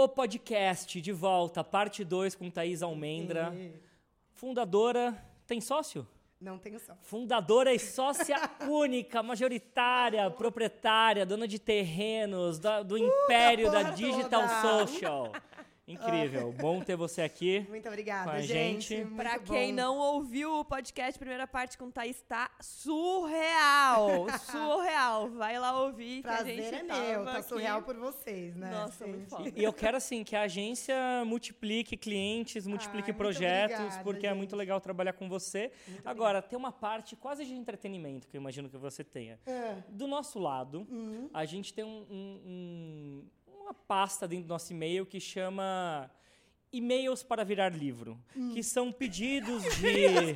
O podcast de volta, parte 2 com Thaís Almendra. Fundadora. Tem sócio? Não tenho só. Fundadora e sócia única, majoritária, proprietária, dona de terrenos, da- do império da porra Digital toda. Social. Incrível. Bom ter você aqui. Muito obrigada, Com a gente. gente. Muito Pra bom. quem não ouviu o podcast, primeira parte com Thaís tá surreal. surreal. Vai lá ouvir. que a Prazer gente é meu, tá aqui. surreal por vocês, né? Nossa, muito gente? foda. E eu quero, assim, que a agência multiplique clientes, multiplique Ai, muito projetos, obrigada, porque é muito gente. legal trabalhar com você. Agora, tem uma parte quase de entretenimento que eu imagino que você tenha. É. Do nosso lado, Uhum. a gente tem um- um- um- uma pasta dentro do nosso e-mail que chama e-mails para virar livro, Hum. que são pedidos de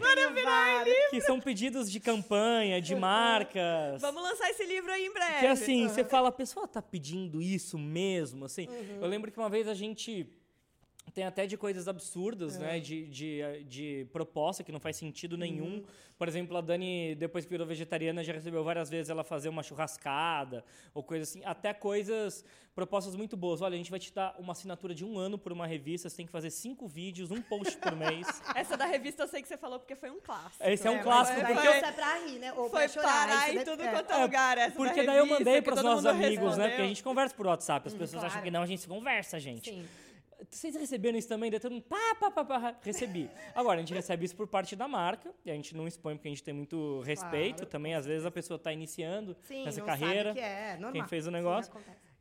que são pedidos de campanha, de marcas. Vamos lançar esse livro aí em breve. Que assim, você fala, a pessoa tá pedindo isso mesmo, assim. Uhum. Eu lembro que uma vez a gente tem até de coisas absurdas, É. né? De, de, de proposta que não faz sentido nenhum. Uhum. Por exemplo, a Dani, depois que virou vegetariana, já recebeu várias vezes ela fazer uma churrascada ou coisa assim. Até coisas, propostas muito boas. Olha, a gente vai te dar uma assinatura de um ano por uma revista, você tem que fazer cinco vídeos, um post por mês. Essa da revista eu sei que você falou porque foi um clássico. Esse é um mas clássico, daí porque Isso é pra rir, né? Ou Foi pra chorar. parar isso em tudo é. quanto é lugar. Essa Porque da daí eu mandei para os nossos amigos, né? respondeu. Porque a gente conversa por WhatsApp. As pessoas acham claro. que não, a gente se conversa, gente. Sim. Vocês receberam isso também? Daí todo mundo, pá, pá, pá, pá, recebi. Agora, a gente recebe isso por parte da marca, e a gente não expõe porque a gente tem muito respeito Claro, também. Às vezes a pessoa está iniciando Sim, nessa não carreira. que é, normal. quem fez o negócio.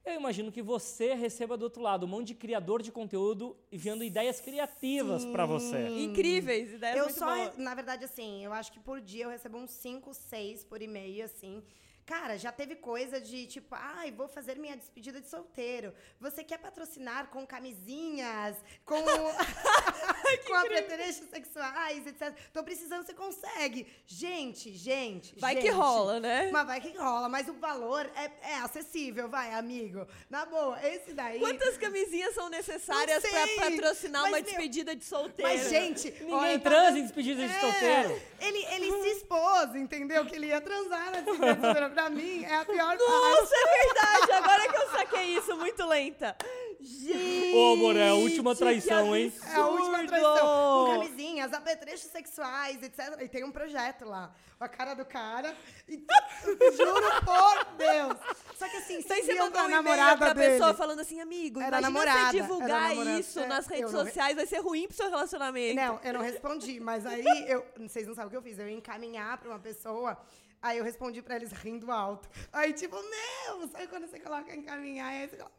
Eu imagino que você receba do outro lado um monte de criador de conteúdo enviando ideias criativas para você. Incríveis, ideias Eu muito só, boas. na verdade, assim, eu acho que por dia eu recebo uns 5, 6 por e-mail, assim. Cara, já teve coisa de tipo, ai, vou fazer minha despedida de solteiro. Você quer patrocinar com camisinhas, com, com apetrechos sexuais, etc. Tô precisando, você consegue. Gente, gente. Vai que gente. rola, né? Mas vai que rola, mas o valor é, é acessível, vai, amigo. Na boa, esse daí. Quantas camisinhas são necessárias sei, patrocinar mas, uma meu, despedida de solteiro? Mas, gente, Ninguém olha, tá transa dando- em despedida de É, solteiro. Ele, ele se expôs, entendeu? Que ele ia transar na despedida de solteiro. Pra mim, é a pior Nossa, é verdade! Agora que eu saquei isso, muito lenta. Gente! Ô, amor, é a última que traição, hein? É a última traição. Com camisinhas, apetrechos sexuais, etc. E tem um projeto lá. A cara do cara. E, juro por Deus. Só que assim, Daí se você viam mandou pra um namorada pra dele. pessoa falando assim, amigo, Era imagina namorada, você divulgar namorada. isso É, nas redes não- sociais, vai ser ruim pro seu relacionamento. Não, eu não respondi, mas aí eu. Vocês não sabem o que eu fiz. Eu ia encaminhar pra uma pessoa. Aí eu respondi pra eles rindo alto. Aí, tipo, meu, sabe quando você coloca encaminhar? Aí você coloca.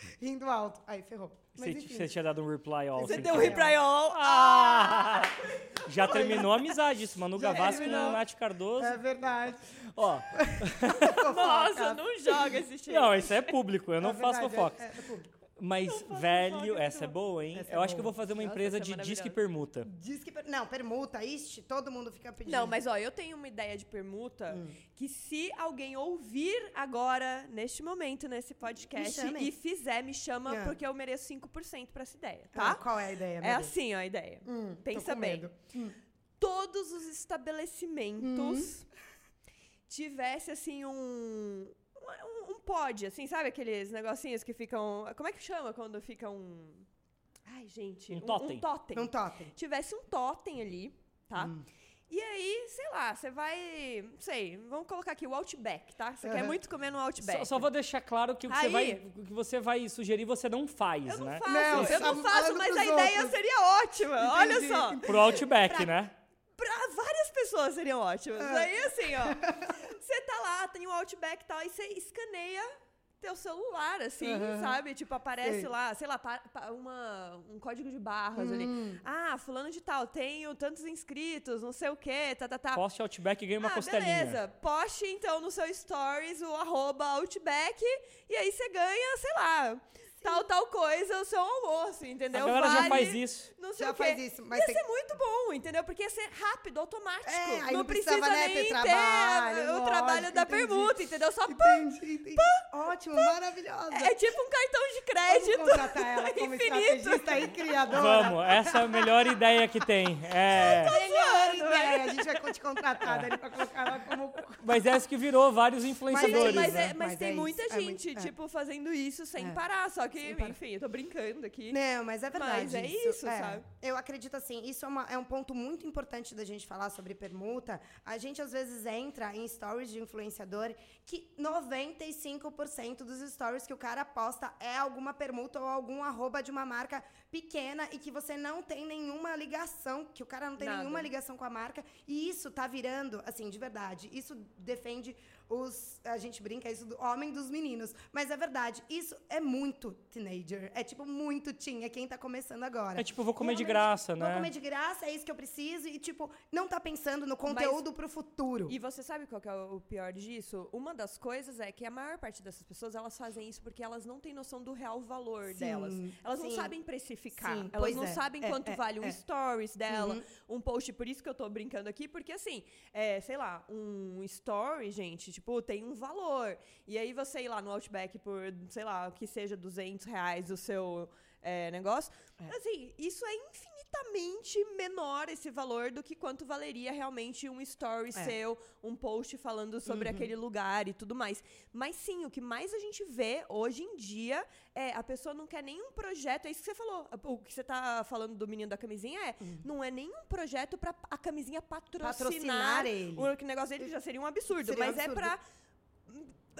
Rindo alto. Aí ferrou. Você, tinha dado um reply all. Você sem deu um reply all. Ah! Já terminou a amizade isso. Manu Já Gavassi com terminou. Nath Cardoso. É verdade. Ó, Nossa, não joga esse shade. não, isso é público. Eu não É faço verdade, fofoca. É, é público. Mas, velho, essa é boa, hein? Essa é eu acho que eu boa. vou fazer uma Nossa, empresa é de disque permuta. Diz que. per- Não, permuta, ixi, todo mundo fica pedindo. Não, mas ó, eu tenho uma ideia de permuta Hum. que se alguém ouvir agora, neste momento, nesse podcast, e fizer, me chama, Ah. porque eu mereço 5% pra essa ideia, Ah, tá? qual é a ideia? É assim, ó, a ideia. Hum, Pensa bem. medo. Todos os estabelecimentos tivesse, assim, um... Um, um pod, assim, sabe aqueles negocinhos que ficam... Como é que chama quando fica um... Ai, gente. Um totem. Um totem. Um totem. tivesse um totem ali, tá? Hum. E aí, sei lá, você vai. Não sei, vamos colocar aqui o Outback, tá? Você quer muito comer no Outback. Só, só vou deixar claro que o que, você Aí- vai, o que você vai sugerir, você não faz, Eu não né? faço, Não, eu não faço, mas a ideia outros. seria ótima. Olha Entendi, só. entendi. Pro Outback, Pra- né? Pra várias pessoas seriam ótimas. Ah. Aí, assim, ó. Lá, tem o Outback e tal, e você escaneia teu celular, assim, Aham. sabe? Tipo, aparece Sei. lá, sei lá, pa- pa- uma, um código de barras ali. Hum. Ah, fulano de tal, tenho tantos inscritos, não sei o quê, tá, tá, tá. Poste Outback e ganha uma ah, costelinha. beleza. Poste, então, no seu stories o arroba Outback e aí você ganha, sei lá, tal, tal coisa, o seu almoço, entendeu? A galera já Vale faz isso. Não sei Já o quê. faz isso, mas ia tem- ser muito bom, entendeu? Porque ia ser rápido, automático. É, aí não não precisa né, nem ter ter trabalho, o lógico, trabalho da entendi. permuta, entendeu? Só pã, Entendi, entendi. Ótimo, maravilhosa. é tipo um cartão de Vamos crédito. contratar ela como infinito. estrategista e criadora. Vamos, essa é a melhor ideia que tem. É. É, a gente vai te contratar ali pra colocar ela como. Mas é isso que virou vários Mas, influenciadores, mas, né? é- mas Mas tem é muita isso, é gente, muito- é. tipo, fazendo isso sem É. parar. Só que, Sem enfim, eu tô brincando aqui. Não, mas é verdade. Mas é isso, sabe? Eu acredito assim, isso é, uma- é um ponto muito importante da gente falar sobre permuta. A gente às vezes entra em stories de influenciador que 95% dos stories que o cara posta é alguma permuta ou algum arroba de uma marca pequena e que você não tem nenhuma ligação, que o cara não tem Nada. nenhuma ligação com a marca. E isso tá virando, assim, de verdade, isso defende os. A gente brinca isso do homem dos meninos. Mas é verdade, isso é muito teenager. É tipo muito teen, é quem tá começando agora. É tipo, vou comer de graça, Vou né? comer de graça, é isso que eu preciso. E, tipo, não tá pensando no conteúdo pro futuro. E você sabe qual que é o pior disso? Uma das coisas é que a maior parte dessas pessoas, elas fazem isso porque elas não têm noção do real valor Sim, delas. Elas não sim. sabem precificar. Sim, elas não é, sabem é, quanto é, vale um é. stories dela, Uhum. um post. Por isso que eu tô brincando aqui, porque assim, é, sei lá, um story, gente, tipo, tem um valor. E aí você ir lá no Outback por, sei lá, que seja 200 reais o seu é, negócio. Assim, isso é infinitamente menor esse valor do que quanto valeria realmente um story É. seu, um post falando sobre aquele lugar e tudo mais. Mas sim, o que mais a gente vê hoje em dia é a pessoa não quer nenhum projeto, é isso que você falou. O que você tá falando do menino da camisinha é, não é nenhum projeto pra a camisinha patrocinar, Patrocinar ele. O negócio dele já seria um absurdo, Seria um mas é absurdo.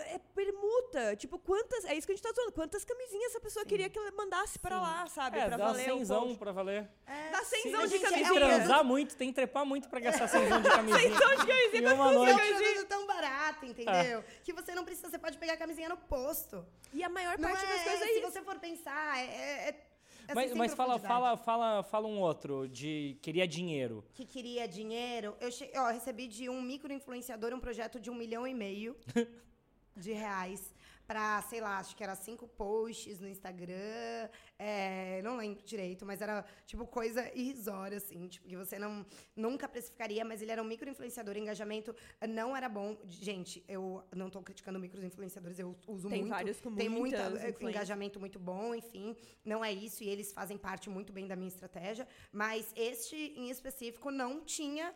É permuta. Tipo, quantas. É isso que a gente tá falando. Quantas camisinhas essa pessoa queria que ela mandasse pra lá, sabe? É, pra dá valer cenzão pra valer. Dá cenzão Se de é um tem que camisinha. transar muito, tem que trepar muito pra gastar cenzão de camisinha. Cenzão de camisinha. Uma quantas É um noite. produto tão barato, entendeu? Que você não precisa, você pode pegar a camisinha no posto. E a maior Não parte é, das coisas é se isso. você for pensar, é... é, é assim, Mas, mas fala, fala, fala, fala um outro de queria dinheiro. que queria dinheiro, eu, che... ó, recebi de um micro-influenciador um projeto de um milhão e meio de reais pra, sei lá, acho que era cinco posts no Instagram, é, não lembro direito, mas era, tipo, coisa irrisória, assim, tipo, que você não, nunca precificaria, mas ele era um micro-influenciador, o engajamento não era bom. Gente, eu não tô criticando micro-influenciadores, eu uso Tem muito. vários com tem muitas eh, engajamento muito bom, enfim, não é isso, e eles fazem parte muito bem da minha estratégia, mas este em específico não tinha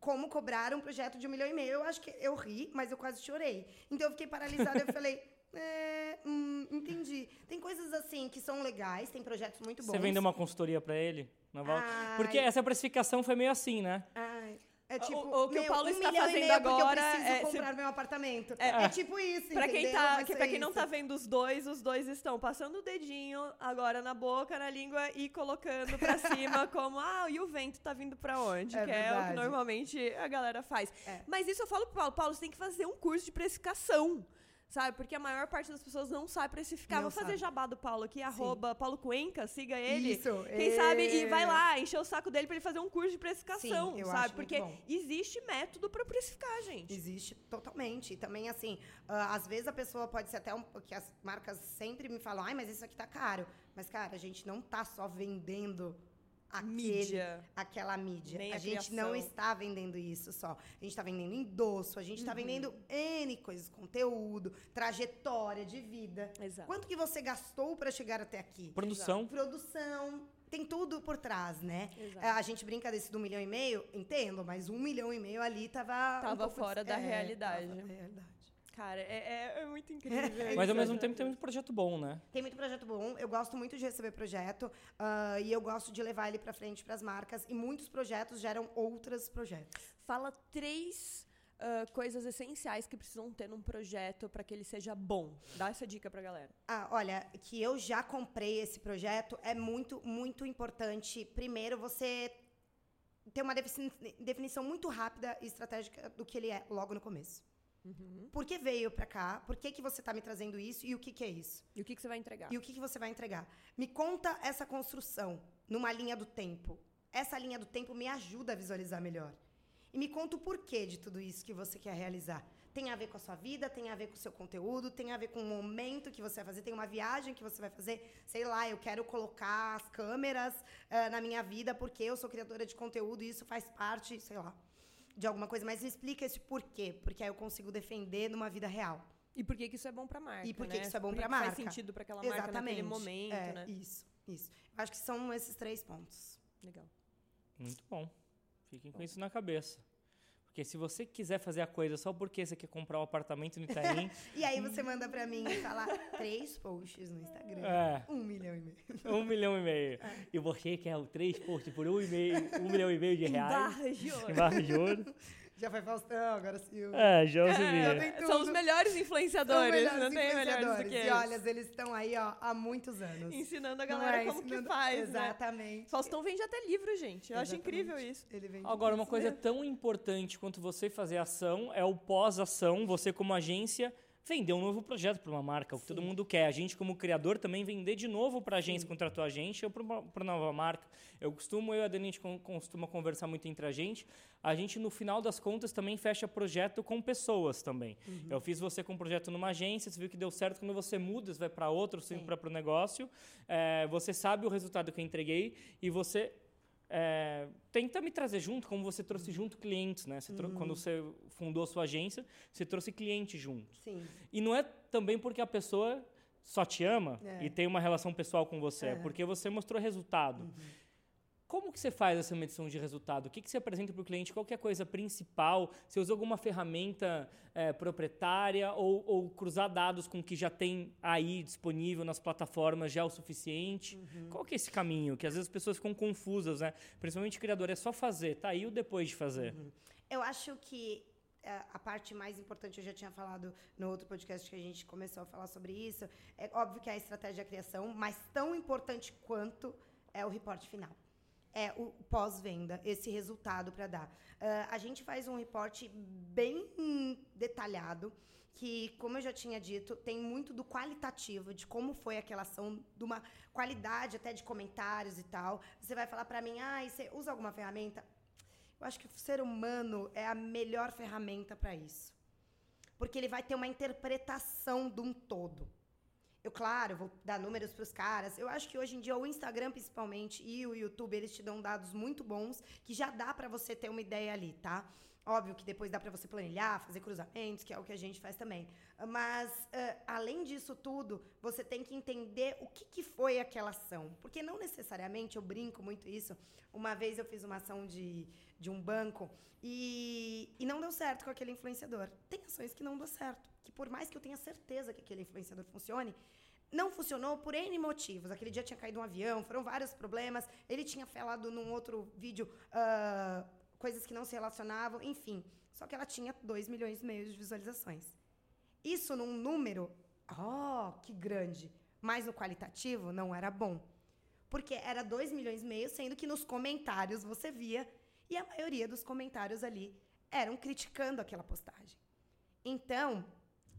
como cobrar um projeto de um milhão e meio. Eu acho que eu ri, mas eu quase chorei. Então eu fiquei paralisada, eu falei, é, hum, entendi. Tem coisas assim que são legais, tem projetos muito bons. Você vendeu uma consultoria pra ele? Na volta? Ai. Porque essa precificação foi meio assim, né? Ai, é O- tipo, o que o meu, Paulo um está fazendo agora eu preciso é se- comprar meu apartamento. É. É, tipo isso, Pra quem, tá, que, pra quem não tá vendo os dois, os dois estão passando o dedinho agora na boca, na língua e colocando pra cima como, ah, e o vento tá vindo pra onde? É que é o que verdade. normalmente a galera faz. É. Mas isso eu falo pro Paulo, Paulo, você tem que fazer um curso de precificação. Sabe? Porque a maior parte das pessoas não sabe precificar. Não Vou fazer sabe. jabá do Paulo aqui, arroba Paulo Cuenca, siga ele. Isso, Quem é. sabe, e vai lá, encher o saco dele pra ele fazer um curso de precificação, Sim, eu sabe? Porque existe método pra precificar, gente. Existe totalmente. E também, assim, ah, às vezes a pessoa pode ser até um. que as marcas sempre me falam, ai, mas isso aqui tá caro. Mas, cara, a gente não tá só vendendo aquele, Mídia. aquela mídia. Nem a a gente criação. não está vendendo isso só. A gente está vendendo endosso, a gente está vendendo N coisas, conteúdo, trajetória de vida. Exato. Quanto que você gastou para chegar até aqui? Produção. Produção. Tem tudo por trás, né? Exato. É, A gente brinca desse do milhão e meio, entendo, mas um milhão e meio ali tava. um Tava pouco fora des- da é, realidade. tava da realidade. Cara, é, é- é muito incrível. Mas ao mesmo tempo tem muito projeto bom, né? Tem muito projeto bom. Eu gosto muito de receber projeto ah, e eu gosto de levar ele para frente para as marcas. E muitos projetos geram outros projetos. Fala três ah, coisas essenciais que precisam ter num projeto pra que ele seja bom. Dá essa dica pra galera. Ah, olha, que eu já comprei esse projeto é muito, muito importante. Primeiro, você ter uma defini- definição muito rápida e estratégica do que ele é logo no começo. Por que veio pra cá? Por que, que você tá me trazendo isso? E o que, que é isso? E o que, que você vai entregar? E o que, que você vai entregar? Me conta essa construção numa linha do tempo. Essa linha do tempo me ajuda a visualizar melhor. E me conta o porquê de tudo isso que você quer realizar. Tem a ver com a sua vida, tem a ver com o seu conteúdo, tem a ver com o momento que você vai fazer, tem uma viagem que você vai fazer. Sei lá, eu quero colocar as câmeras eh, na minha vida porque eu sou criadora de conteúdo e isso faz parte, sei lá, de alguma coisa. Mas me explica esse porquê, porque aí eu consigo defender numa vida real. E por que, que isso é bom pra marca? E por que né? que isso é bom que marca? Faz sentido pra aquela marca naquele momento, é, né? Isso, isso. Acho que são esses três pontos. Legal. Muito bom. Fiquem com isso na cabeça. Porque se você quiser fazer a coisa só porque você quer comprar um apartamento no Itaim, E aí você manda pra mim e fala três posts no Instagram. É. Um milhão e meio. um milhão e meio. E você quer o três posts por um, e meio, um milhão e meio de Em reais. barras de ouro. Em barra de ouro. Já foi Faustão, agora Silvio. É, já você É, são os melhores São influenciadores. melhores não tem melhores do que E eles. olha, eles estão aí ó, há muitos anos. Ensinando a galera é como ensinando- que faz, né? Exatamente. Faustão vende até livro, gente. Eu acho Exatamente. incrível isso. Agora, uma coisa mesmo. tão importante quanto você fazer ação é o pós-ação, você como agência vender um novo projeto para uma marca, o que todo mundo quer. A gente como criador também vender de novo para a agência que contratou a gente ou para uma nova marca. Eu costumo, eu e a Dani, a gente costuma conversar muito entre a gente. A gente, no final das contas, também fecha projeto com pessoas também. Eu fiz você com um projeto numa agência, você viu que deu certo, quando você muda, você vai para outro, você vai para o negócio, é, você sabe o resultado que eu entreguei e você é, tenta me trazer junto, como você trouxe junto clientes, né? Você trou- Quando você fundou a sua agência, você trouxe cliente junto. Sim. E não é também porque a pessoa só te ama É. e tem uma relação pessoal com você, é, É. porque você mostrou resultado. Como que você faz essa medição de resultado? O que, que você apresenta para o cliente? Qual que é a coisa principal? Você usou alguma ferramenta é, proprietária ou, ou cruzar dados com o que já tem aí disponível nas plataformas já é o suficiente? Qual que é esse caminho? Que às vezes as pessoas ficam confusas, né? Principalmente criador, é só fazer, tá aí o depois de fazer. Eu acho que é, a parte mais importante, eu já tinha falado no outro podcast que a gente começou a falar sobre isso, é óbvio que é a estratégia de criação, mas tão importante quanto é o reporte final. É o pós-venda, esse resultado para dar. Ah, a gente faz um reporte bem detalhado, que, como eu já tinha dito, tem muito do qualitativo, de como foi aquela ação, de uma qualidade até de comentários e tal. Você vai falar para mim, ah, você usa alguma ferramenta? Eu acho que o ser humano é a melhor ferramenta para isso. Porque ele vai ter uma interpretação de um todo. Eu, claro, vou dar números para os caras. Eu acho que hoje em dia o Instagram, principalmente, e o YouTube, eles te dão dados muito bons que já dá para você ter uma ideia ali, tá? Óbvio que depois dá para você planilhar, fazer cruzamentos, que é o que a gente faz também. Mas, ah, além disso tudo, você tem que entender o que, que foi aquela ação. Porque não necessariamente, eu brinco muito isso. Uma vez eu fiz uma ação de, de um banco e, e não deu certo com aquele influenciador. Tem ações que não dão certo. Que por mais que eu tenha certeza que aquele influenciador funcione, não funcionou por N motivos. Aquele dia tinha caído um avião, foram vários problemas. Ele tinha falado num outro vídeo ah, coisas que não se relacionavam, enfim. Só que ela tinha 2 milhões e meio de visualizações. Isso num número, oh, que grande. Mas no qualitativo não era bom. Porque era 2 milhões e meio, sendo que nos comentários você via, e a maioria dos comentários ali eram criticando aquela postagem. Então,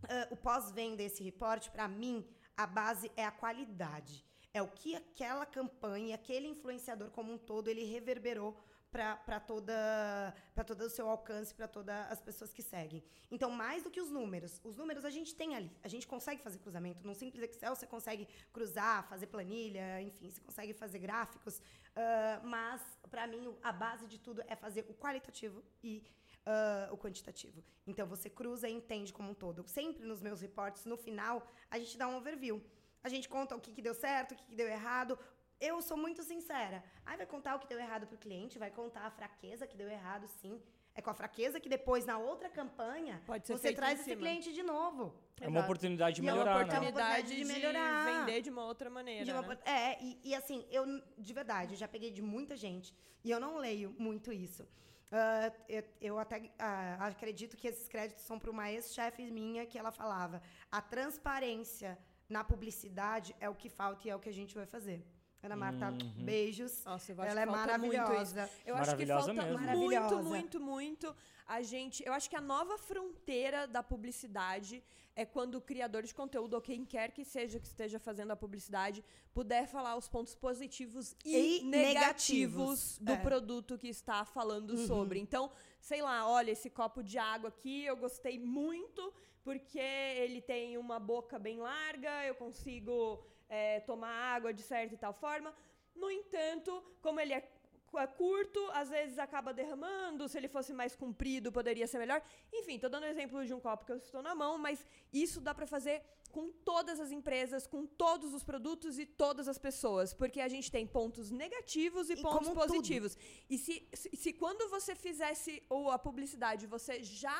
ah, o pós-venda desse reporte, para mim, a base é a qualidade. É o que aquela campanha, aquele influenciador como um todo, ele reverberou para toda para todo o seu alcance, para todas as pessoas que seguem. Então, mais do que os números, os números a gente tem ali. A gente consegue fazer cruzamento. Num simples Excel, você consegue cruzar, fazer planilha, enfim, você consegue fazer gráficos. ah, mas, para mim, a base de tudo é fazer o qualitativo e ah, o quantitativo. Então, você cruza e entende como um todo. Sempre nos meus reportes, no final, a gente dá um overview. A gente conta o que, que deu certo, o que, que deu errado. Eu sou muito sincera. Aí vai contar o que deu errado pro cliente, vai contar a fraqueza que deu errado, sim. É com a fraqueza que depois, na outra campanha, Pode ser você traz esse cliente de novo. É uma oportunidade de E é uma melhorar, né? oportunidade de de melhorar. vender de uma outra maneira. De uma né? por- É, e, e assim, eu, de verdade, eu já peguei de muita gente e eu não leio muito isso. Ah, eu, eu até ah, acredito que esses créditos são para uma ex-chefe minha que ela falava: a transparência na publicidade é o que falta e é o que a gente vai fazer. Ana Marta, Uhum. beijos. Nossa, eu acho Ela que é falta muito isso. maravilhosa. Eu acho que falta mesmo. muito, muito, muito a gente. Eu acho que a nova fronteira da publicidade é quando o criador de conteúdo, ou quem quer que seja que esteja fazendo a publicidade, puder falar os pontos positivos e, E negativos negativos, do é. produto que está falando sobre. Então, sei lá, olha, esse copo de água aqui eu gostei muito porque ele tem uma boca bem larga, eu consigo é, tomar água de certa e tal forma. No entanto, como ele é é curto, às vezes acaba derramando, se ele fosse mais comprido, poderia ser melhor. Enfim, tô dando exemplo de um copo que eu estou na mão, mas isso dá para fazer com todas as empresas, com todos os produtos e todas as pessoas, porque a gente tem pontos negativos e, E pontos positivos. E se, se, se quando você fizesse ou a publicidade, você já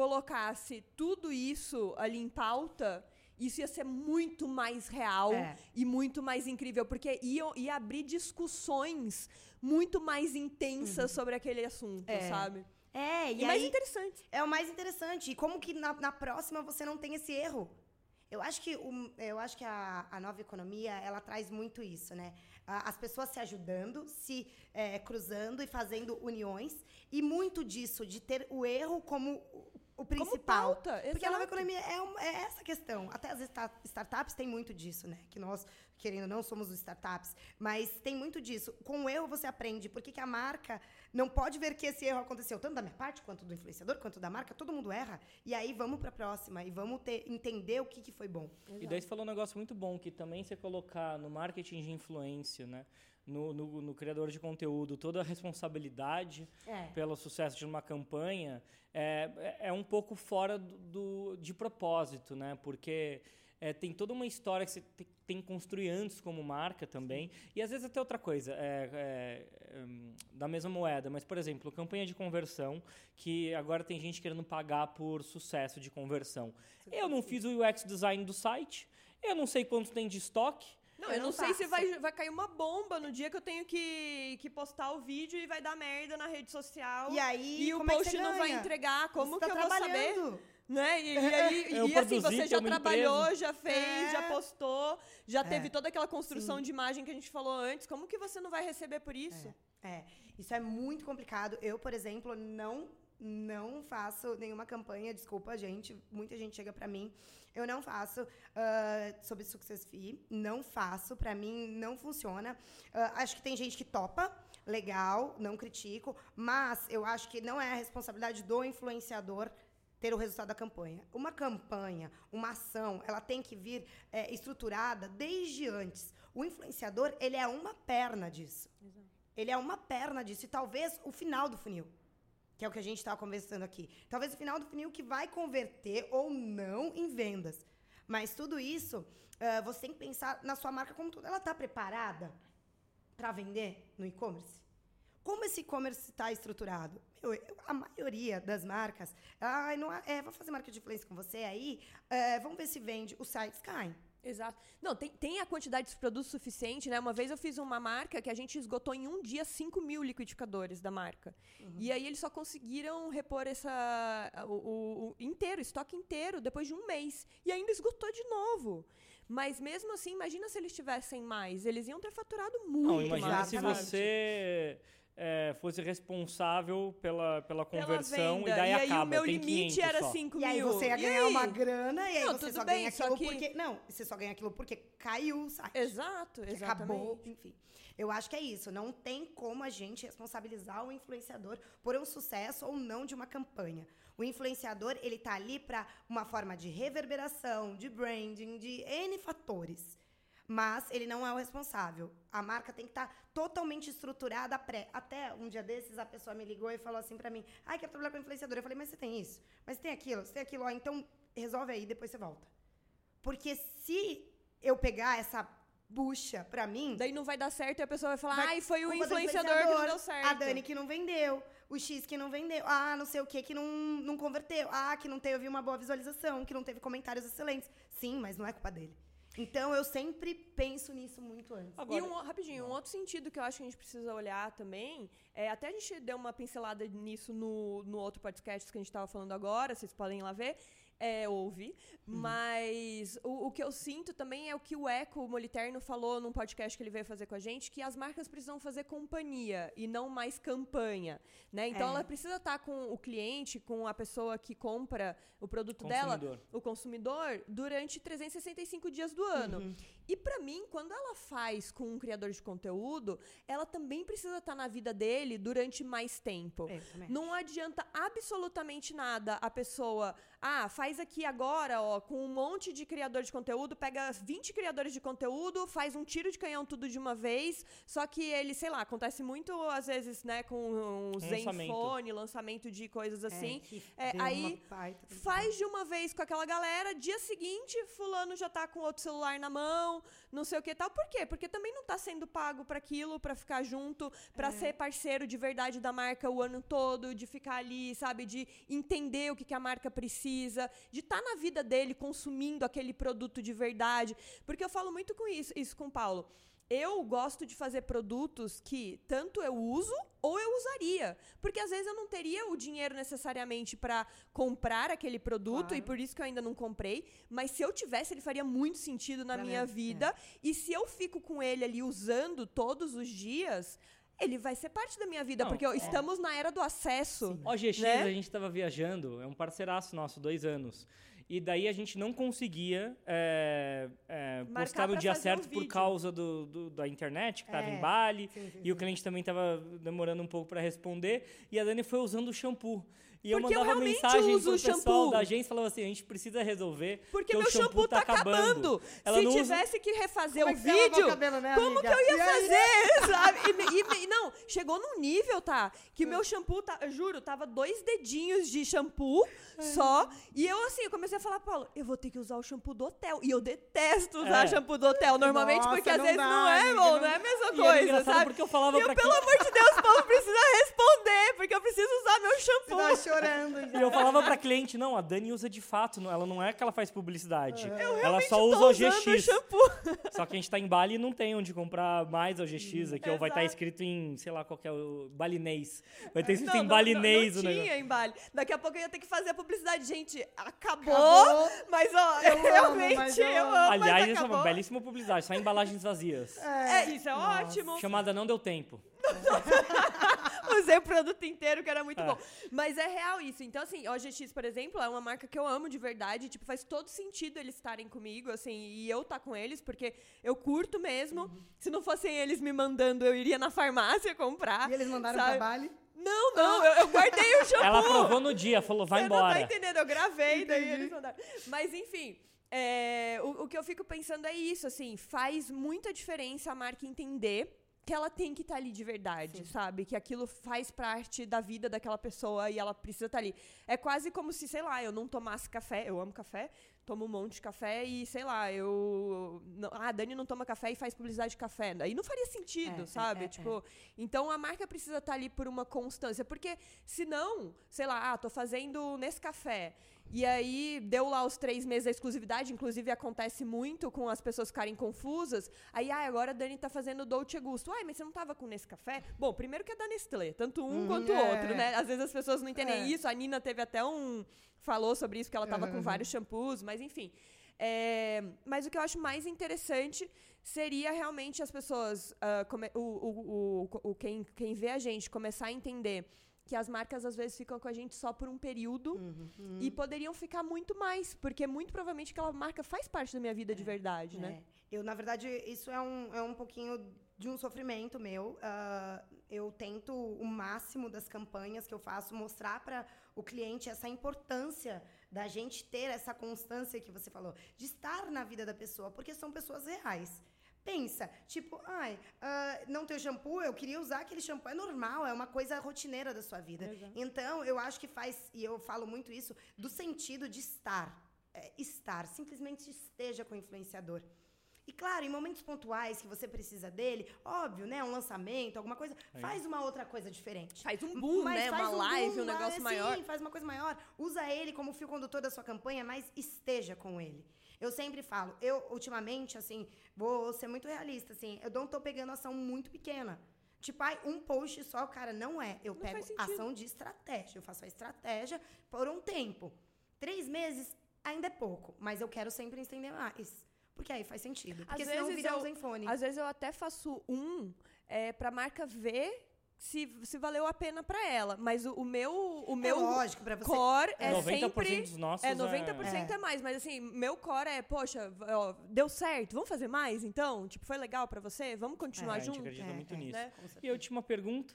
colocasse tudo isso ali em pauta, isso ia ser muito mais real É. e muito mais incrível, porque ia, ia abrir discussões muito mais intensas sobre aquele assunto, É. sabe? É, E, e, mais aí interessante. é o mais interessante. E como que na, na próxima você não tem esse erro? Eu acho que, o- eu acho que a, a nova economia, ela traz muito isso, né? As pessoas se ajudando, se é, cruzando e fazendo uniões. E muito disso, de ter o erro como o- principal. Como pauta, Porque a nova exato. economia é, um- é essa questão. Até as sta- startups têm muito disso, né? Que nós, querendo ou não, somos os startups. Mas tem muito disso. Com o erro você aprende. Por que, que a marca não pode ver que esse erro aconteceu, tanto da minha parte, quanto do influenciador, quanto da marca. Todo mundo erra. E aí vamos para a próxima. E vamos ter, entender o que, que foi bom. E daí você falou um negócio muito bom, que também você colocar no marketing de influência, né? No, no, no criador de conteúdo, toda a responsabilidade É. pelo sucesso de uma campanha é, é um pouco fora do, do- de propósito, né? Porque é, tem toda uma história que você te- tem que construir antes como marca também. E às vezes até outra coisa, é, é, hum, da mesma moeda. Mas, por exemplo, campanha de conversão, que agora tem gente querendo pagar por sucesso de conversão. Eu não fiz o UX design do site, eu não sei quanto tem de estoque. Não, Eu eu não não sei se vai, vai cair uma bomba no dia que eu tenho que, que postar o vídeo e vai dar merda na rede social. E aí, e o é que post você não vai entregar. Como Você que tá eu vou saber? Né? E, e aí, Eu e assim, produzi você já trabalhou, empresa. já fez, É. já postou, já teve É. toda aquela construção de imagem que a gente falou antes. Como que você não vai receber por isso? É, isso é muito complicado. Eu, por exemplo, não não faço nenhuma campanha, desculpa, gente. Muita gente chega pra mim. Eu não faço ah, sobre Success Fee, não faço, Pra mim não funciona. Ah, acho que tem gente que topa, legal, não critico, mas eu acho que não é a responsabilidade do influenciador ter o resultado da campanha. Uma campanha, uma ação, ela tem que vir é, estruturada desde antes. O influenciador, ele é uma perna disso. Ele é uma perna disso. E talvez o final do funil, que é o que a gente estava conversando aqui. Talvez o final do funil que vai converter ou não em vendas. Mas tudo isso, ah, você tem que pensar na sua marca como tudo. Ela está preparada para vender no e-commerce? Como esse e-commerce está estruturado? Meu, eu- a maioria das marcas, ai, não, é, vou fazer marca de influência com você aí, vamos ver se vende. Os sites caem. Exato. Não, tem, tem a quantidade de produtos suficiente, né? Uma vez eu fiz uma marca que a gente esgotou em um dia 5 mil liquidificadores da marca. E aí eles só conseguiram repor essa. O, o- o inteiro, o estoque inteiro, depois de um mês. E ainda esgotou de novo. Mas mesmo assim, imagina se eles tivessem mais. Eles iam ter faturado muito Não, imagina mais. se Exatamente. você é, fosse responsável pela, pela Pela conversão venda. e daí aí acaba. o meu tem limite 500 era só. 5 E aí mil. você ia E ganhar aí? uma grana e aí Não, você só bem, ganha só aquilo que- porque. Não, você só ganha aquilo porque caiu o site. Exato, que exatamente. Acabou, enfim. Eu acho que é isso. Não tem como a gente responsabilizar o influenciador por um sucesso ou não de uma campanha. O influenciador, ele tá ali para uma forma de reverberação, de branding, de N fatores. Mas ele não é o responsável. A marca tem que estar totalmente estruturada pré. Até um dia desses, a pessoa me ligou e falou assim pra mim: Ai, quero trabalhar com influenciador. Eu falei: Mas você tem isso? Mas tem aquilo? Você tem aquilo? Ó, então resolve aí, depois você volta. Porque se eu pegar essa bucha pra mim, Daí não vai dar certo e a pessoa vai falar, Vai- ai, foi o do influenciador, que não deu certo. A Dani que não vendeu. O X que não vendeu. Ah, não sei o que que não, não converteu. Ah, que não teve uma boa visualização, que não teve comentários excelentes. Sim, mas não é culpa dele. Então eu sempre penso nisso muito antes. Agora, e um, rapidinho, um outro sentido que eu acho que a gente precisa olhar também, é, até a gente deu uma pincelada nisso no, no outro podcast que a gente estava falando agora, vocês podem ir lá ver, é, ouvir, mas o, o que eu sinto também é o que o Eco Moliterno falou num podcast que ele veio fazer com a gente, que as marcas precisam fazer companhia e não mais campanha, né? Então É. ela precisa estar com o cliente, com a pessoa que compra o produto dela, Consumidor. o consumidor durante 365 dias do ano. E pra mim, quando ela faz com um criador de conteúdo, ela também precisa estar na vida dele durante mais tempo. Também. Não adianta absolutamente nada a pessoa ah, faz aqui agora, ó, com um monte de criador de conteúdo, pega 20 criadores de conteúdo, faz um tiro de canhão tudo de uma vez, só que ele, sei lá, acontece muito às vezes, né, com um Zenfone, lançamento de coisas assim. É, aí faz de uma vez com aquela galera, dia seguinte, fulano já tá com outro celular na mão, não sei o que tal. Por quê? Porque também não tá sendo pago para aquilo, para ficar junto, para é. ser parceiro de verdade da marca o ano todo, de ficar ali, sabe, de entender o que, que a marca precisa, de estar tá na vida dele consumindo aquele produto de verdade. Porque eu falo muito com isso, isso com o Paulo eu gosto de fazer produtos que tanto eu uso ou eu usaria. Porque às vezes eu não teria o dinheiro necessariamente para comprar aquele produto claro. e por isso que eu ainda não comprei. Mas se eu tivesse, ele faria muito sentido na pra minha mim, vida. É. E se eu fico com ele ali usando todos os dias. Ele vai ser parte da minha vida, não, porque é. estamos na era do acesso. O GX, né? a gente estava viajando, é um parceiraço nosso, dois anos. E daí a gente não conseguia é, é, postar no dia certo um por causa do, do, da internet, que estava é. em Bali. Sim, sim, e sim. o cliente também estava demorando um pouco para responder. E a Dani foi usando o shampoo. E eu mandava eu mensagem pro pessoal shampoo. da agência falava assim: a gente precisa resolver. Porque, porque meu shampoo, shampoo tá, tá acabando. Ela Se tivesse usa... que refazer como o é vídeo, cabelo, né, como que eu ia fazer? sabe? E, e, não, chegou num nível, tá? Que o meu shampoo, tá, eu juro, tava dois dedinhos de shampoo só. E eu, assim, eu comecei a falar, Paulo, eu vou ter que usar o shampoo do hotel. E eu detesto usar é. shampoo do hotel normalmente, Nossa, porque às vezes dá, não é, bom, não é a mesma e coisa, sabe? Porque eu falava e eu, pelo amor de Deus, Paulo precisa responder, porque eu preciso usar meu shampoo chorando. Já. E eu falava pra cliente, não, a Dani usa de fato, não, ela não é que ela faz publicidade. Eu ela só usa o GX. Só que a gente tá em Bali e não tem onde comprar mais o GX aqui, ou vai estar tá escrito em, sei lá, qualquer balinês. Vai ter escrito não, em balinês não, não, não tinha em Bali. Daqui a pouco eu ia ter que fazer a publicidade. Gente, acabou, acabou. mas ó, eu realmente amo, eu amo. Aliás, essa é uma belíssima publicidade, só embalagens vazias. É, é isso é Nossa. ótimo. Chamada Não Deu Tempo. Usei o produto inteiro, que era muito é. bom. Mas é real isso. Então, assim, OGX, por exemplo, é uma marca que eu amo de verdade. Tipo, faz todo sentido eles estarem comigo, assim, e eu estar tá com eles, porque eu curto mesmo. Uhum. Se não fossem eles me mandando, eu iria na farmácia comprar. E eles mandaram sabe? trabalho? Não, não, eu, eu, guardei o shampoo. Ela aprovou no dia, falou, vai Você embora. Você não tá entendendo, eu gravei, daí eles mandaram. Mas, enfim, é, o, o que eu fico pensando é isso, assim, faz muita diferença a marca entender que ela tem que estar tá ali de verdade, Sim. sabe? Que aquilo faz parte da vida daquela pessoa e ela precisa estar tá ali. É quase como se, sei lá, eu não tomasse café, eu amo café, tomo um monte de café e, sei lá, eu. Não, ah, a Dani não toma café e faz publicidade de café. Aí não faria sentido, é, sabe? É, é, tipo, então a marca precisa estar tá ali por uma constância. Porque senão, sei lá, ah, tô fazendo nesse café. E aí deu lá os três meses da exclusividade, inclusive acontece muito com as pessoas ficarem confusas. Aí, ah, agora a Dani tá fazendo Dolce Gusto. Ai, mas você não tava com nesse café? Bom, primeiro que é da Nestlé, tanto um hum, quanto o é. outro, né? Às vezes as pessoas não entendem é. isso. A Nina teve até um. falou sobre isso, que ela tava uhum. com vários shampoos, mas enfim. É, mas o que eu acho mais interessante seria realmente as pessoas, uh, come, o, o, o, o, quem, quem vê a gente começar a entender que as marcas às vezes ficam com a gente só por um período uhum, uhum. e poderiam ficar muito mais, porque muito provavelmente aquela marca faz parte da minha vida é, de verdade, né? é. né? Eu, na verdade, isso é um, é um pouquinho de um sofrimento meu. Uh, eu tento o máximo das campanhas que eu faço mostrar para o cliente essa importância da gente ter essa constância que você falou, de estar na vida da pessoa, porque são pessoas reais. Pensa, tipo, ai, uh, não ter shampoo, eu queria usar aquele shampoo. É normal, é uma coisa rotineira da sua vida. Exato. Então, eu acho que faz, e eu falo muito isso, do sentido de estar. É, estar, simplesmente esteja com o influenciador. E claro, em momentos pontuais que você precisa dele, óbvio, né? Um lançamento, alguma coisa, é. faz uma outra coisa diferente. Faz um boom, mas né? Uma um live, boom, um negócio maior. Sim, faz uma coisa maior. Usa ele como fio condutor da sua campanha, mas esteja com ele. Eu sempre falo, eu ultimamente, assim, vou ser muito realista, assim, eu não tô pegando ação muito pequena. Tipo, ai, um post só, cara, não é. Eu não pego ação de estratégia. Eu faço a estratégia por um tempo. Três meses ainda é pouco, mas eu quero sempre estender mais. Porque aí faz sentido. Porque às senão vezes vira eu, um Zenfone. Às vezes eu até faço um é, pra marca ver se, se valeu a pena para ela. Mas o, o, meu o é meu lógico, pra você... core é 90% sempre... dos nossos é 90% é... é mais. Mas assim, meu core é, poxa, ó, deu certo, vamos fazer mais então? Tipo, foi legal para você? Vamos continuar é, junto? A gente acredita muito é, nisso. Né? E a última pergunta.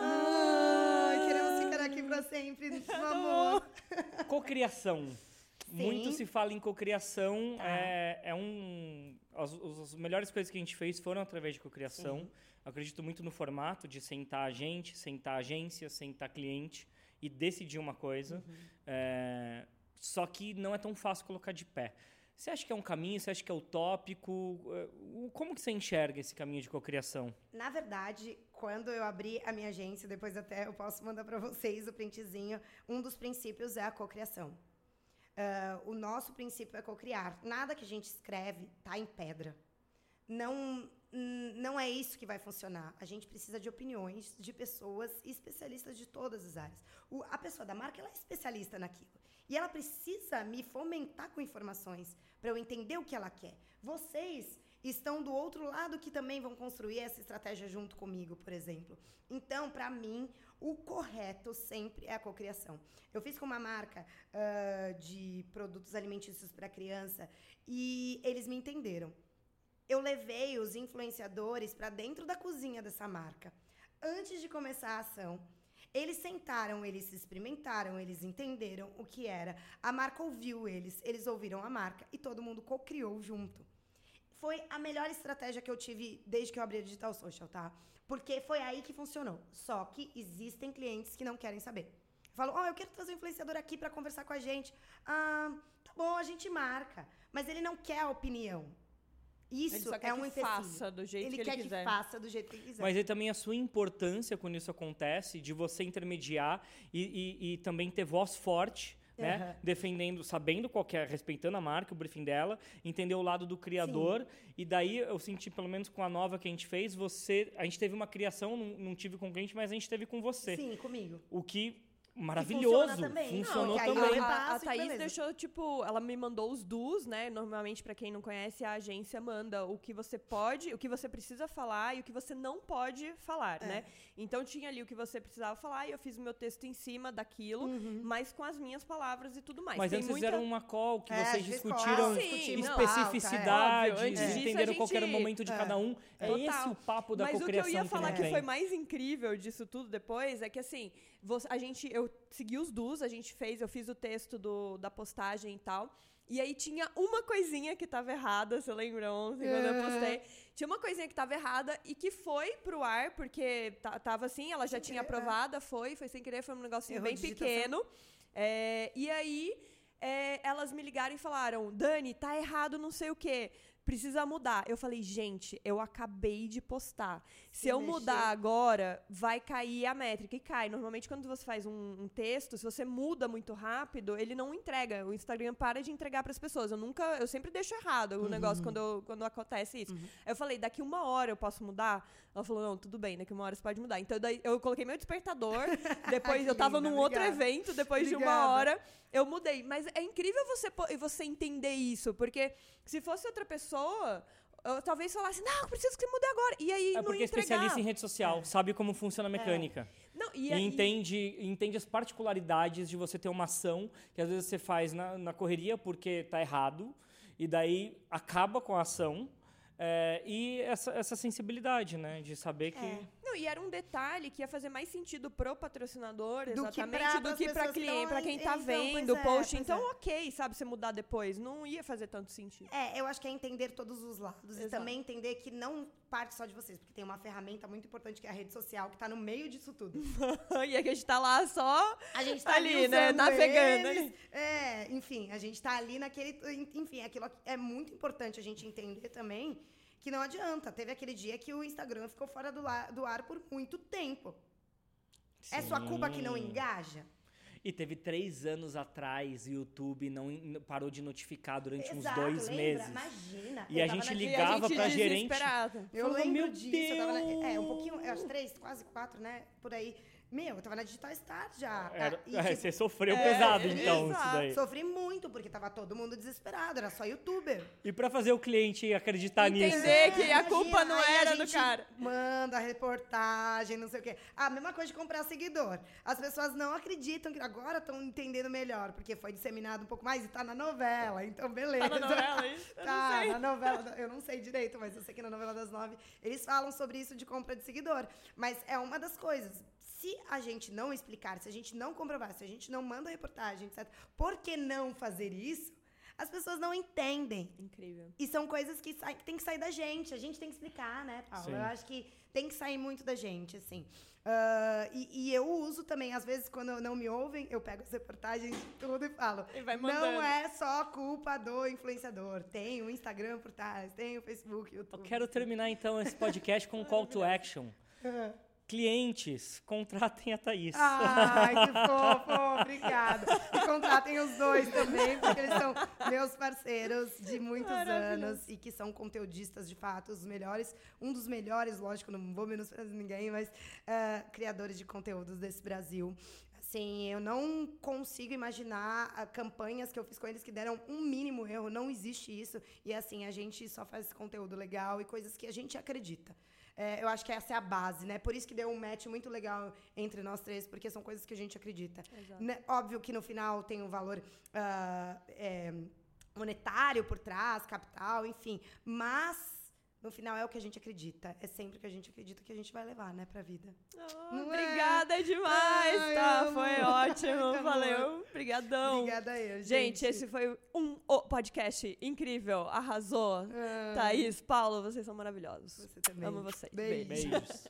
Ah, queremos ficar aqui pra sempre no amor. Cocriação. Sim. Muito se fala em cocriação. Tá. É, é um. As, as melhores coisas que a gente fez foram através de cocriação. Sim. Acredito muito no formato de sentar a gente, sentar a agência, sentar cliente e decidir uma coisa. Uhum. É, só que não é tão fácil colocar de pé. Você acha que é um caminho? Você acha que é utópico? É, Como que você enxerga esse caminho de cocriação? Na verdade, quando eu abri a minha agência, depois até eu posso mandar para vocês o printzinho, um dos princípios é a cocriação. Ah, o nosso princípio é cocriar. Nada que a gente escreve tá em pedra. Não, não é isso que vai funcionar. A gente precisa de opiniões de pessoas especialistas de todas as áreas. O- a pessoa da marca ela é especialista naquilo. E ela precisa me fomentar com informações para eu entender o que ela quer. Vocês estão do outro lado que também vão construir essa estratégia junto comigo, por exemplo. Então, para mim, o correto sempre é a cocriação. Eu fiz com uma marca ah, de produtos alimentícios para criança e eles me entenderam. Eu levei os influenciadores para dentro da cozinha dessa marca. Antes de começar a ação, eles sentaram, eles se experimentaram, eles entenderam o que era. A marca ouviu eles, eles ouviram a marca e todo mundo co-criou junto. Foi a melhor estratégia que eu tive desde que eu abri a Digital Social, tá? Porque foi aí que funcionou. Só que existem clientes que não querem saber. Falam, ó, eu quero trazer um influenciador aqui para conversar com a gente. Ah, tá bom, a gente marca. Mas ele não quer a opinião. Isso Ele só quer é um que empecilho. faça do jeito ele que ele quer quiser. que faça do jeito que ele quiser. Mas aí também a sua importância quando isso acontece, de você intermediar e, e- e também ter voz forte, né? Aham. Defendendo, sabendo qual que é, respeitando a marca, o briefing dela, entender o lado do criador. E daí eu senti, pelo menos com a nova que a gente fez, você. A gente teve uma criação, não, não tive com o cliente, mas a gente teve com você. Sim, comigo. O que maravilhoso. funciona também. Funcionou Não, que também. A, a, Thaís beleza. deixou, tipo, ela me mandou os dus, né? Normalmente, pra quem não conhece, a agência manda o que você pode, o que você precisa falar e o que você não pode falar, É. né? Então tinha ali o que você precisava falar e eu fiz o meu texto em cima daquilo, Uhum. mas com as minhas palavras e tudo mais. Mas Tem antes vocês muita- fizeram uma call que É, vocês discutiram Sim, pauta, especificidade, disso, entenderam a qual que era o gente- momento de é. cada um. É Total. esse o papo da Mas o que eu ia falar que tem. foi mais incrível disso tudo depois é que assim, a gente, eu segui os dus, a gente fez, eu fiz o texto do, da postagem e tal. E aí tinha uma coisinha que tava errada, você lembra ontem quando eu postei? Tinha uma coisinha que tava errada e que foi pro ar, porque ta- tava assim, ela já Sem tinha querer, é. aprovada, foi, foi sem querer, foi um negocinho Erro bem pequeno. É, e aí é, elas me ligaram e falaram: Dani, tá errado não sei o quê. Precisa mudar. Eu falei, gente, eu acabei de postar. Se Se eu mexer. mudar agora, vai cair a métrica. E cai. Normalmente, quando você faz um, um texto, se você muda muito rápido, ele não entrega. O Instagram para de entregar para as pessoas. Eu nunca, eu sempre deixo errado o negócio quando, eu- quando acontece isso. Aí eu falei, daqui uma hora eu posso mudar? Ela falou, não, tudo bem, daqui uma hora você pode mudar. Então daí eu coloquei meu despertador. Depois eu tava linda, num outro obrigada. evento, depois de uma Obrigada. hora eu mudei. Mas é incrível você, você entender isso, porque se fosse outra pessoa, eu talvez falasse, não, preciso que você mude agora. E aí É não porque é especialista em rede social, sabe como funciona a mecânica. Não, e, E, aí- entende, entende as particularidades de você ter uma ação que às vezes você faz na, na correria porque tá errado, e daí acaba com a ação. É, e essa, essa sensibilidade, né? De saber que. É. Não, e era um detalhe que ia fazer mais sentido pro patrocinador, exatamente, do que que cliente, pra quem tá então, vendo o é, post. pois Então, é. ok, sabe, você mudar depois. Não ia fazer tanto sentido. É, eu acho que é entender todos os lados e Exato. também entender que não parte só de vocês, porque tem uma ferramenta muito importante que é a rede social, que tá no meio disso tudo. e a gente tá lá só A gente tá ali, ali, né, navegando eles. ali. É, enfim, a gente tá ali naquele. Enfim, aquilo é muito importante a gente entender também que não adianta. Teve aquele dia que o Instagram ficou fora do, la- do ar por muito tempo. É sua culpa que não Sim. engaja? E teve três anos atrás, o YouTube não parou de notificar durante uns Exato, dois lembra? meses. Imagina. E a gente ligava a gente pra gerente. Eu Falava, lembro "Meu disso. Na- é, um Deus!" pouquinho, eu acho três, quase quatro, né? Por aí. Meu, eu tava na Digital Start já. Era- E, é, tipo, você sofreu é, pesado, então, exato. isso daí. Sofri muito, porque tava todo mundo desesperado, era só youtuber. E pra fazer o cliente acreditar nisso. Entender que a Imagina, culpa não aí a era do gente cara. Manda reportagem, não sei o quê. A mesma coisa de comprar seguidor. As pessoas não acreditam que agora estão entendendo melhor, porque foi disseminado um pouco mais e tá na novela. Então, beleza. Tá na novela isso? Eu Tá, não sei. na novela, eu não sei direito, mas eu sei que na novela das nove eles falam sobre isso de compra de seguidor. Mas é uma das coisas. Se a gente não explicar, se a gente não comprovar, se a gente não manda reportagem, etc., por que não fazer isso? As pessoas não entendem. Incrível. E são coisas que, que tem que sair da gente. A gente tem que explicar, né, Paulo? Sim. Eu acho que tem que sair muito da gente, assim. Ah, e, e eu uso também, às vezes, quando não me ouvem, eu pego as reportagens de tudo e falo. E vai mandando. Não é só culpa do influenciador. Tem o Instagram por trás, tem o Facebook, o Eu YouTube. quero terminar então esse podcast com um call to action. Clientes, contratem a Thaís. Ai, que fofo, obrigada. E contratem os dois também, porque eles são meus parceiros de muitos anos e que são conteudistas, de fato, os melhores, um dos melhores, lógico, não vou menosprezar ninguém, mas ah, criadores de conteúdos desse Brasil. Assim, eu não consigo imaginar ah, campanhas que eu fiz com eles que deram um mínimo erro, não existe isso. E assim, a gente só faz conteúdo legal e coisas que a gente acredita. É, eu acho que essa é a base, né? Por isso que deu um match muito legal entre nós três, porque são coisas que a gente acredita. Né? Óbvio que no final tem um valor ah, é, monetário por trás, capital, enfim. Mas no final é o que a gente acredita. É sempre o que a gente acredita que a gente vai levar, né, pra vida. Ah, Não é? obrigada demais, Ai, tá? Foi ótimo, valeu. Obrigadão. Obrigada eu, gente. Gente, esse foi um podcast incrível, arrasou. Ah, Thaís, Paulo, vocês são maravilhosos. Você também. Amo vocês. Beijo. Beijo. Beijos.